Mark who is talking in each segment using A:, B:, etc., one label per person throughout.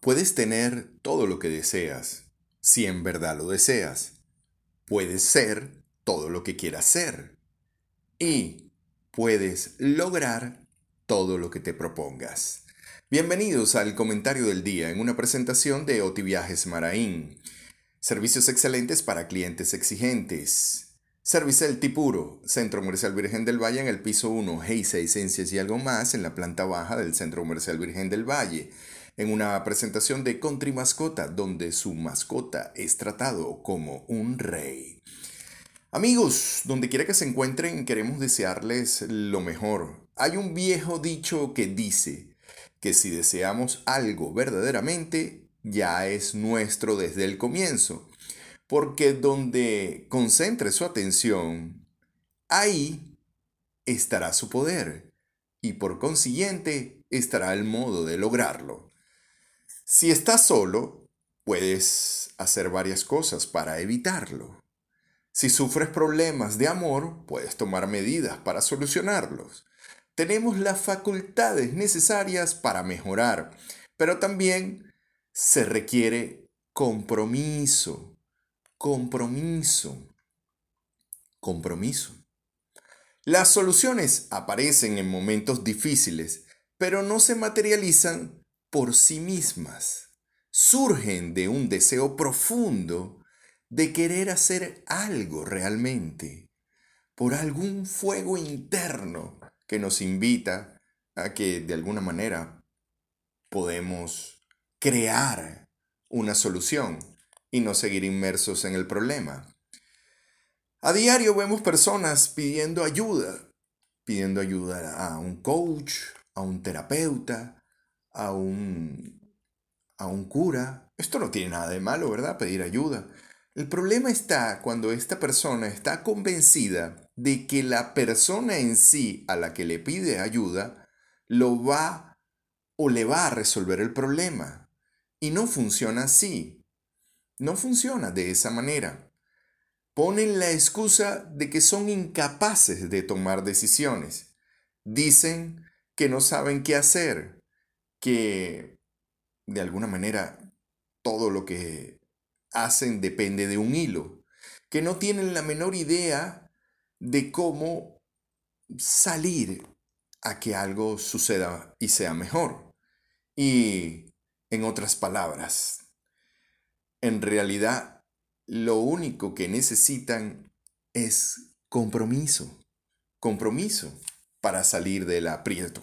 A: Puedes tener todo lo que deseas, si en verdad lo deseas. Puedes ser todo lo que quieras ser. Y puedes lograr todo lo que te propongas. Bienvenidos al comentario del día en una presentación de Oti Viajes Maraín. Servicios excelentes para clientes exigentes. Servicel Tipuro, Centro Comercial Virgen del Valle en el piso 1, Geisa Esencias y algo más en la planta baja del Centro Comercial Virgen del Valle, en una presentación de Country Mascota, donde su mascota es tratado como un rey. Amigos, donde quiera que se encuentren, queremos desearles lo mejor. Hay un viejo dicho que dice que si deseamos algo verdaderamente, ya es nuestro desde el comienzo porque donde concentre su atención, ahí estará su poder y por consiguiente estará el modo de lograrlo. Si estás solo, puedes hacer varias cosas para evitarlo. Si sufres problemas de amor, puedes tomar medidas para solucionarlos. Tenemos las facultades necesarias para mejorar, pero también se requiere compromiso, compromiso. Compromiso. Las soluciones aparecen en momentos difíciles, pero no se materializan por sí mismas. Surgen de un deseo profundo de querer hacer algo realmente, por algún fuego interno que nos invita a que de alguna manera podemos crear una solución y no seguir inmersos en el problema. A diario vemos personas pidiendo ayuda, pidiendo ayuda a un coach, a un terapeuta, a un, a un cura. Esto no tiene nada de malo, ¿verdad? Pedir ayuda. El problema está cuando esta persona está convencida de que la persona en sí a la que le pide ayuda lo va o le va a resolver el problema. Y no funciona así. No funciona de esa manera. Ponen la excusa de que son incapaces de tomar decisiones. Dicen que no saben qué hacer, que de alguna manera todo lo que hacen depende de un hilo, que no tienen la menor idea de cómo salir a que algo suceda y sea mejor. Y, en otras palabras, en realidad lo único que necesitan es compromiso, compromiso para salir del aprieto.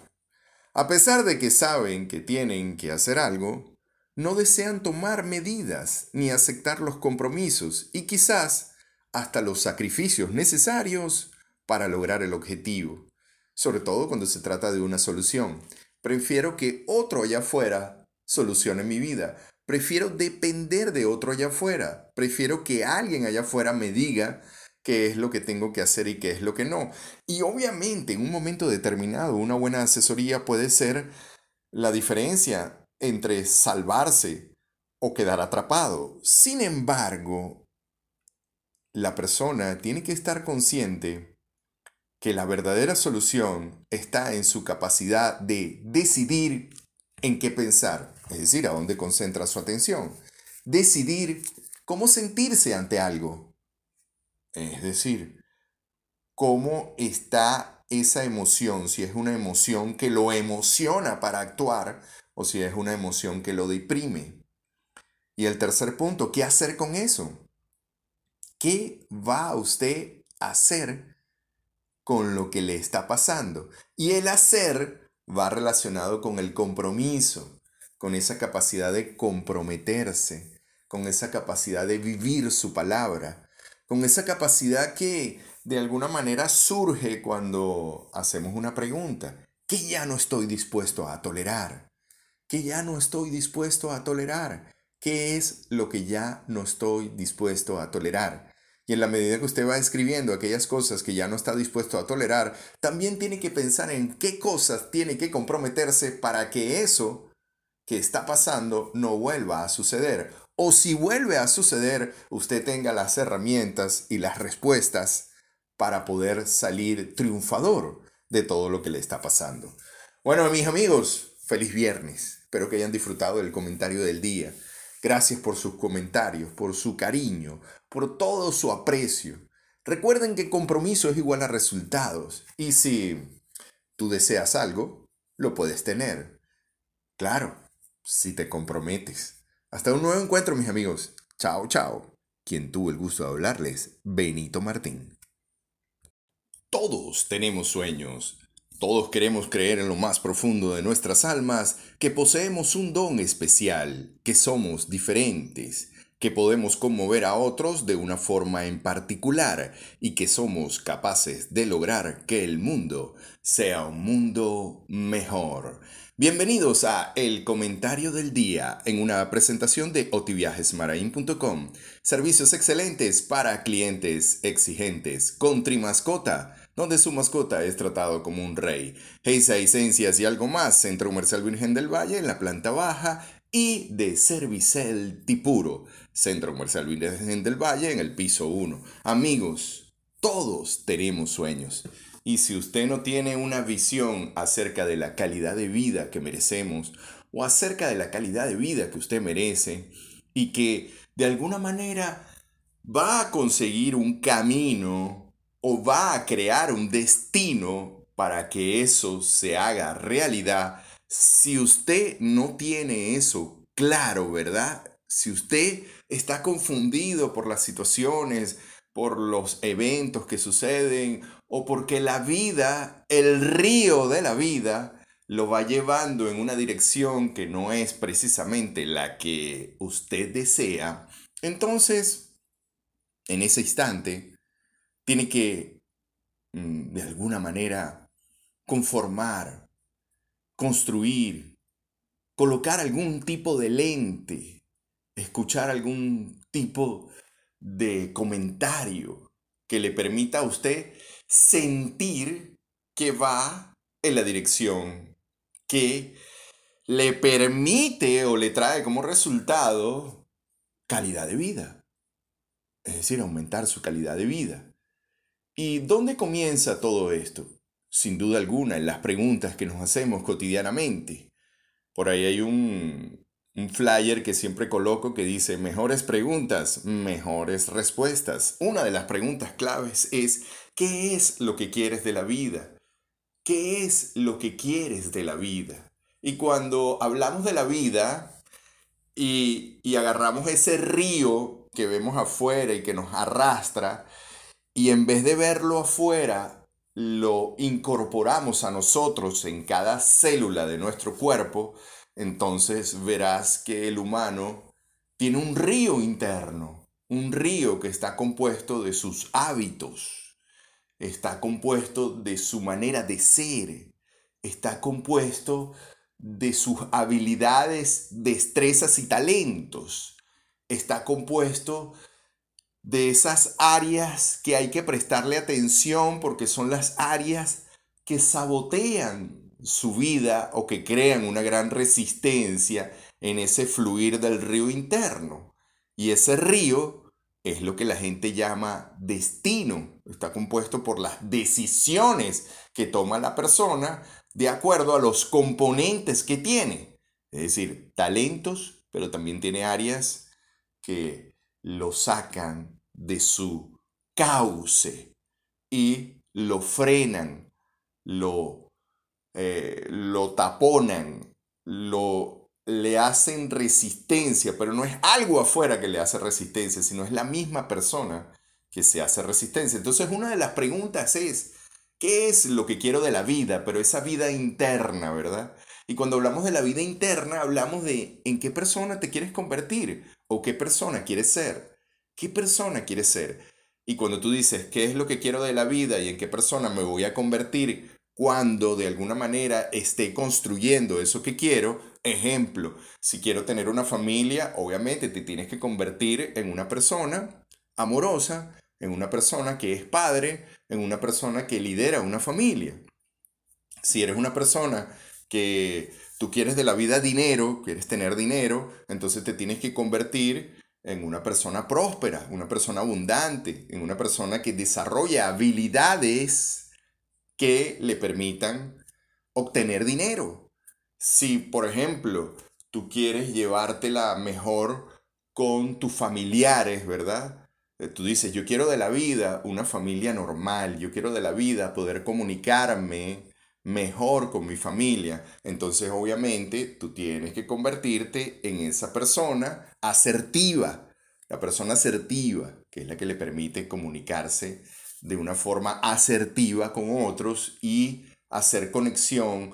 A: A pesar de que saben que tienen que hacer algo, no desean tomar medidas ni aceptar los compromisos y quizás hasta los sacrificios necesarios para lograr el objetivo, sobre todo cuando se trata de una solución. Prefiero que otro allá afuera solucione mi vida, Prefiero depender de otro allá afuera. Prefiero que alguien allá afuera me diga qué es lo que tengo que hacer y qué es lo que no. Y obviamente en un momento determinado una buena asesoría puede ser la diferencia entre salvarse o quedar atrapado. Sin embargo, la persona tiene que estar consciente que la verdadera solución está en su capacidad de decidir en qué pensar es decir, a dónde concentra su atención. Decidir cómo sentirse ante algo, es decir, cómo está esa emoción, si es una emoción que lo emociona para actuar o si es una emoción que lo deprime. Y el tercer punto, ¿qué hacer con eso? ¿Qué va usted a hacer con lo que le está pasando? Y el hacer va relacionado con el compromiso con esa capacidad de comprometerse, con esa capacidad de vivir su palabra, con esa capacidad que de alguna manera surge cuando hacemos una pregunta, que ya no estoy dispuesto a tolerar, que ya no estoy dispuesto a tolerar, ¿qué es lo que ya no estoy dispuesto a tolerar? Y en la medida que usted va escribiendo aquellas cosas que ya no está dispuesto a tolerar, también tiene que pensar en qué cosas tiene que comprometerse para que eso que está pasando no vuelva a suceder. O si vuelve a suceder, usted tenga las herramientas y las respuestas para poder salir triunfador de todo lo que le está pasando. Bueno, mis amigos, feliz viernes. Espero que hayan disfrutado del comentario del día. Gracias por sus comentarios, por su cariño, por todo su aprecio. Recuerden que compromiso es igual a resultados. Y si tú deseas algo, lo puedes tener. Claro, si te comprometes. Hasta un nuevo encuentro, mis amigos. Chao, chao. Quien tuvo el gusto de hablarles, Benito Martín. Todos tenemos sueños. Todos queremos creer en lo más profundo de nuestras almas que poseemos un don especial, que somos diferentes, que podemos conmover a otros de una forma en particular y que somos capaces de lograr que el mundo sea un mundo mejor. Bienvenidos a El Comentario del Día en una presentación de otiviajesmarain.com. Servicios excelentes para clientes exigentes con Trimascota donde su mascota es tratado como un rey. Heisa Esencias y algo más, Centro Comercial Virgen del Valle en la planta baja y de Servicel Tipuro, Centro Comercial Virgen del Valle en el piso 1. Amigos, todos tenemos sueños. Y si usted no tiene una visión acerca de la calidad de vida que merecemos o acerca de la calidad de vida que usted merece y que de alguna manera va a conseguir un camino o va a crear un destino para que eso se haga realidad, si usted no tiene eso claro, ¿verdad? Si usted está confundido por las situaciones, por los eventos que suceden, o porque la vida, el río de la vida, lo va llevando en una dirección que no es precisamente la que usted desea, entonces, en ese instante, tiene que, mm, de alguna manera, conformar, construir, colocar algún tipo de lente, escuchar algún tipo de comentario que le permita a usted sentir que va en la dirección que le permite o le trae como resultado calidad de vida. Es decir, aumentar su calidad de vida. ¿Y dónde comienza todo esto? Sin duda alguna, en las preguntas que nos hacemos cotidianamente. Por ahí hay un, un flyer que siempre coloco que dice mejores preguntas, mejores respuestas. Una de las preguntas claves es ¿qué es lo que quieres de la vida? ¿Qué es lo que quieres de la vida? Y cuando hablamos de la vida y, y agarramos ese río que vemos afuera y que nos arrastra, y en vez de verlo afuera, lo incorporamos a nosotros en cada célula de nuestro cuerpo, entonces verás que el humano tiene un río interno, un río que está compuesto de sus hábitos, está compuesto de su manera de ser, está compuesto de sus habilidades, destrezas y talentos, está compuesto de esas áreas que hay que prestarle atención porque son las áreas que sabotean su vida o que crean una gran resistencia en ese fluir del río interno. Y ese río es lo que la gente llama destino. Está compuesto por las decisiones que toma la persona de acuerdo a los componentes que tiene. Es decir, talentos, pero también tiene áreas que lo sacan de su cauce y lo frenan, lo, eh, lo taponan, lo, le hacen resistencia, pero no es algo afuera que le hace resistencia, sino es la misma persona que se hace resistencia. Entonces una de las preguntas es, ¿qué es lo que quiero de la vida? Pero esa vida interna, ¿verdad? Y cuando hablamos de la vida interna, hablamos de en qué persona te quieres convertir o qué persona quieres ser. ¿Qué persona quieres ser? Y cuando tú dices, ¿qué es lo que quiero de la vida y en qué persona me voy a convertir cuando de alguna manera esté construyendo eso que quiero? Ejemplo, si quiero tener una familia, obviamente te tienes que convertir en una persona amorosa, en una persona que es padre, en una persona que lidera una familia. Si eres una persona que tú quieres de la vida dinero, quieres tener dinero, entonces te tienes que convertir en una persona próspera, una persona abundante, en una persona que desarrolla habilidades que le permitan obtener dinero. Si, por ejemplo, tú quieres llevártela mejor con tus familiares, ¿verdad? Eh, Tú dices, yo quiero de la vida una familia normal, yo quiero de la vida poder comunicarme mejor con mi familia. Entonces, obviamente, tú tienes que convertirte en esa persona asertiva, la persona asertiva, que es la que le permite comunicarse de una forma asertiva con otros y hacer conexión,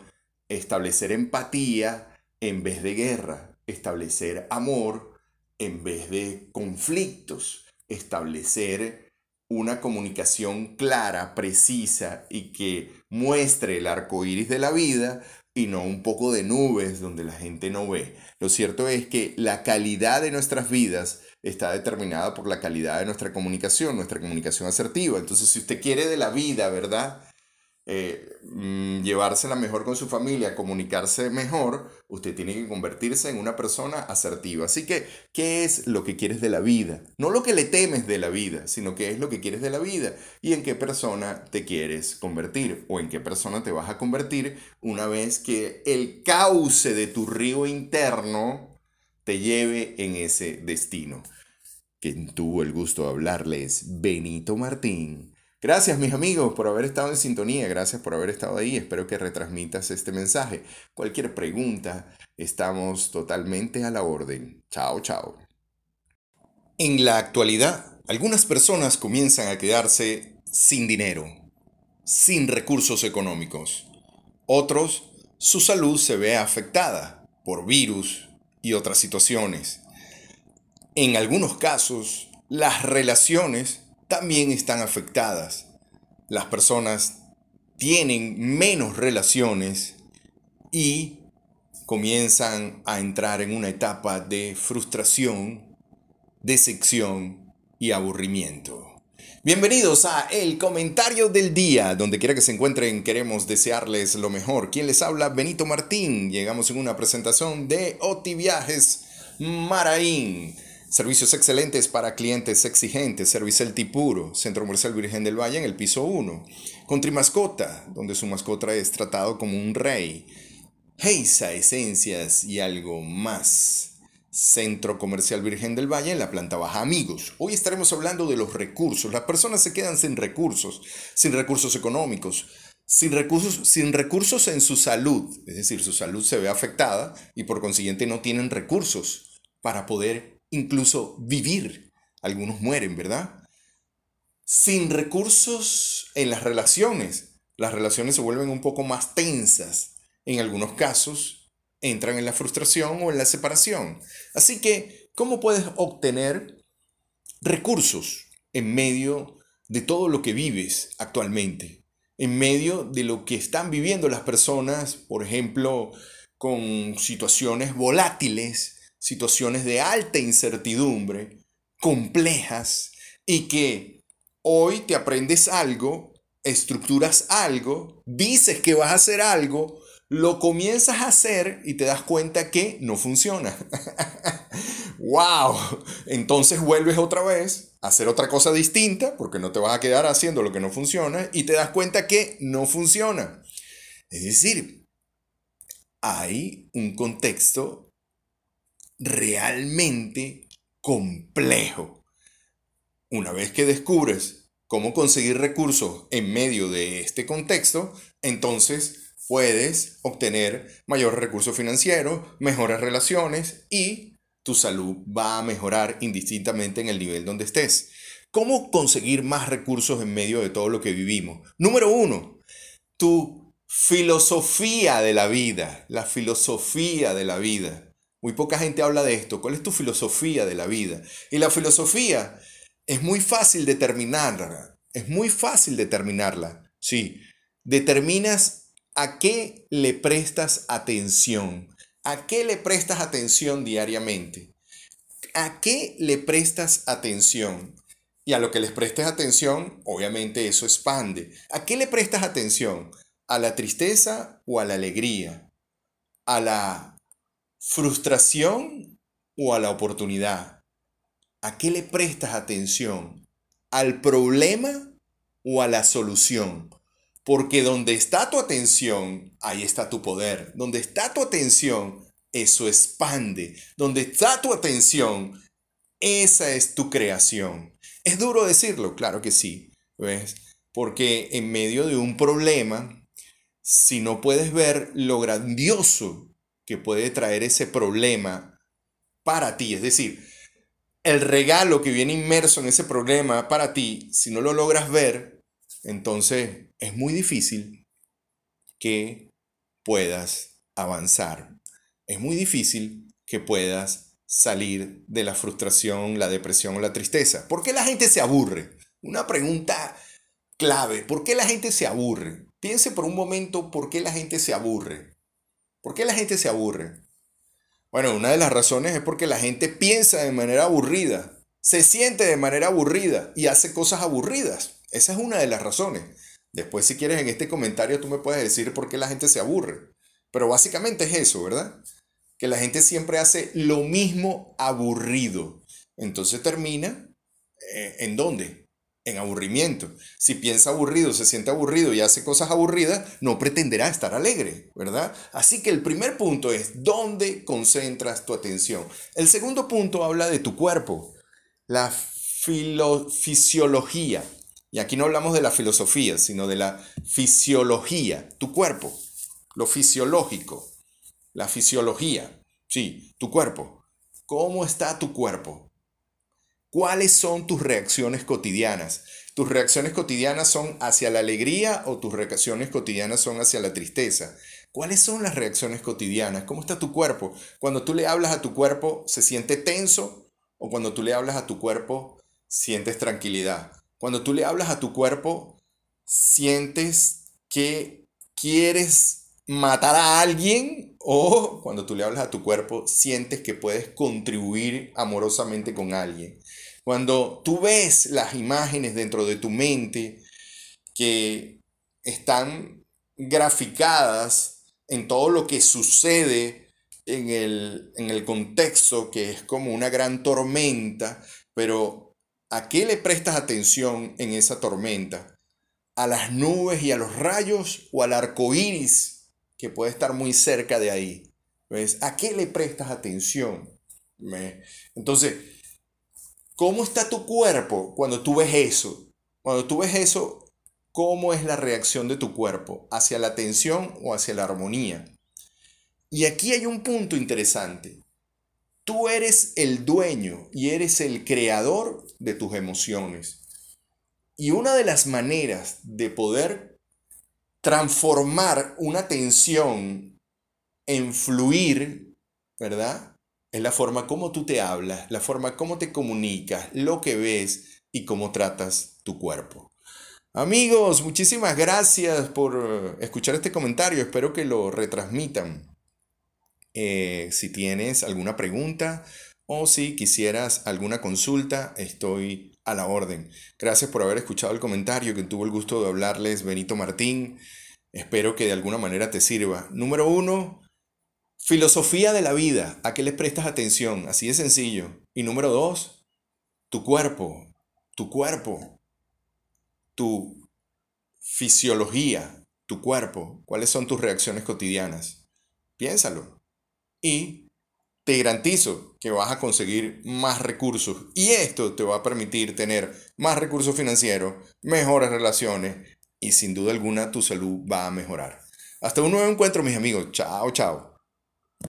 A: establecer empatía en vez de guerra, establecer amor en vez de conflictos, establecer una comunicación clara, precisa y que muestre el arco iris de la vida y no un poco de nubes donde la gente no ve. Lo cierto es que la calidad de nuestras vidas está determinada por la calidad de nuestra comunicación, nuestra comunicación asertiva. Entonces, si usted quiere de la vida, ¿verdad? eh, mm, llevársela mejor con su familia, comunicarse mejor, usted tiene que convertirse en una persona asertiva. Así que, ¿qué es lo que quieres de la vida? No lo que le temes de la vida, sino qué es lo que quieres de la vida y en qué persona te quieres convertir o en qué persona te vas a convertir una vez que el cauce de tu río interno te lleve en ese destino. Quien tuvo el gusto de hablarles, Benito Martín. Gracias mis amigos por haber estado en sintonía, gracias por haber estado ahí, espero que retransmitas este mensaje. Cualquier pregunta, estamos totalmente a la orden. Chao, chao. En la actualidad, algunas personas comienzan a quedarse sin dinero, sin recursos económicos. Otros, su salud se ve afectada por virus y otras situaciones. En algunos casos, las relaciones también están afectadas. Las personas tienen menos relaciones y comienzan a entrar en una etapa de frustración, decepción y aburrimiento. Bienvenidos a El Comentario del Día. Donde quiera que se encuentren, queremos desearles lo mejor. Quien les habla, Benito Martín. Llegamos en una presentación de Oti Viajes Maraín. Servicios excelentes para clientes exigentes. Servicel Tipuro, Centro Comercial Virgen del Valle en el piso 1. Country Mascota, donde su mascota es tratado como un rey. Heisa Esencias y algo más. Centro Comercial Virgen del Valle en la planta baja. Amigos, hoy estaremos hablando de los recursos. Las personas se quedan sin recursos, sin recursos económicos, sin recursos, sin recursos en su salud. Es decir, su salud se ve afectada y por consiguiente no tienen recursos para poder incluso vivir. Algunos mueren, ¿verdad? Sin recursos en las relaciones. Las relaciones se vuelven un poco más tensas. En algunos casos entran en la frustración o en la separación. Así que, ¿cómo puedes obtener recursos en medio de todo lo que vives actualmente? En medio de lo que están viviendo las personas, por ejemplo, con situaciones volátiles, situaciones de alta incertidumbre, complejas, y que hoy te aprendes algo, estructuras algo, dices que vas a hacer algo, lo comienzas a hacer y te das cuenta que no funciona. ¡Wow! Entonces vuelves otra vez a hacer otra cosa distinta, porque no te vas a quedar haciendo lo que no funciona, y te das cuenta que no funciona. Es decir, hay un contexto realmente complejo. Una vez que descubres cómo conseguir recursos en medio de este contexto, entonces puedes obtener mayor recurso financiero, mejores relaciones y tu salud va a mejorar indistintamente en el nivel donde estés. ¿Cómo conseguir más recursos en medio de todo lo que vivimos? Número uno, tu filosofía de la vida, la filosofía de la vida. Muy poca gente habla de esto. ¿Cuál es tu filosofía de la vida? Y la filosofía es muy fácil determinarla. Es muy fácil determinarla. Sí. Determinas a qué le prestas atención. ¿A qué le prestas atención diariamente? ¿A qué le prestas atención? Y a lo que les prestes atención, obviamente eso expande. ¿A qué le prestas atención? ¿A la tristeza o a la alegría? ¿A la frustración o a la oportunidad? ¿A qué le prestas atención? ¿Al problema o a la solución? Porque donde está tu atención, ahí está tu poder. Donde está tu atención, eso expande. Donde está tu atención, esa es tu creación. Es duro decirlo, claro que sí, ¿ves? Porque en medio de un problema, si no puedes ver lo grandioso que puede traer ese problema para ti, es decir, el regalo que viene inmerso en ese problema para ti, si no lo logras ver, entonces es muy difícil que puedas avanzar. Es muy difícil que puedas salir de la frustración, la depresión o la tristeza. ¿Por qué la gente se aburre? Una pregunta clave. ¿Por qué la gente se aburre? Piense por un momento por qué la gente se aburre. ¿Por qué la gente se aburre? Bueno, una de las razones es porque la gente piensa de manera aburrida, se siente de manera aburrida y hace cosas aburridas. Esa es una de las razones. Después, si quieres, en este comentario tú me puedes decir por qué la gente se aburre. Pero básicamente es eso, ¿verdad? Que la gente siempre hace lo mismo aburrido. Entonces termina eh, en dónde? En aburrimiento. Si piensa aburrido, se siente aburrido y hace cosas aburridas, no pretenderá estar alegre, ¿verdad? Así que el primer punto es dónde concentras tu atención. El segundo punto habla de tu cuerpo, la fisiología. Y aquí no hablamos de la filosofía, sino de la fisiología, tu cuerpo, lo fisiológico, la fisiología, sí, tu cuerpo. ¿Cómo está tu cuerpo? ¿Cuáles son tus reacciones cotidianas? ¿Tus reacciones cotidianas son hacia la alegría o tus reacciones cotidianas son hacia la tristeza? ¿Cuáles son las reacciones cotidianas? ¿Cómo está tu cuerpo? Cuando tú le hablas a tu cuerpo, ¿se siente tenso? ¿O cuando tú le hablas a tu cuerpo, sientes tranquilidad? Cuando tú le hablas a tu cuerpo, sientes que quieres matar a alguien o cuando tú le hablas a tu cuerpo, sientes que puedes contribuir amorosamente con alguien. Cuando tú ves las imágenes dentro de tu mente que están graficadas en todo lo que sucede en el, en el contexto, que es como una gran tormenta, pero ¿A qué le prestas atención en esa tormenta? ¿A las nubes y a los rayos o al arco iris que puede estar muy cerca de ahí? ¿Ves? ¿A qué le prestas atención? Entonces, ¿cómo está tu cuerpo cuando tú ves eso? Cuando tú ves eso, ¿cómo es la reacción de tu cuerpo? ¿Hacia la tensión o hacia la armonía? Y aquí hay un punto interesante. Tú eres el dueño y eres el creador de tus emociones. Y una de las maneras de poder transformar una tensión en fluir, ¿verdad? Es la forma como tú te hablas, la forma como te comunicas, lo que ves y cómo tratas tu cuerpo. Amigos, muchísimas gracias por escuchar este comentario. Espero que lo retransmitan. Eh, si tienes alguna pregunta o si quisieras alguna consulta, estoy a la orden. Gracias por haber escuchado el comentario que tuvo el gusto de hablarles Benito Martín. Espero que de alguna manera te sirva. Número uno, filosofía de la vida. ¿A qué le prestas atención? Así de sencillo. Y número dos, tu cuerpo. Tu cuerpo. Tu fisiología. Tu cuerpo. ¿Cuáles son tus reacciones cotidianas? Piénsalo y te garantizo que vas a conseguir más recursos y esto te va a permitir tener más recursos financieros, mejores relaciones y sin duda alguna tu salud va a mejorar. Hasta un nuevo encuentro mis amigos. Chao, chao.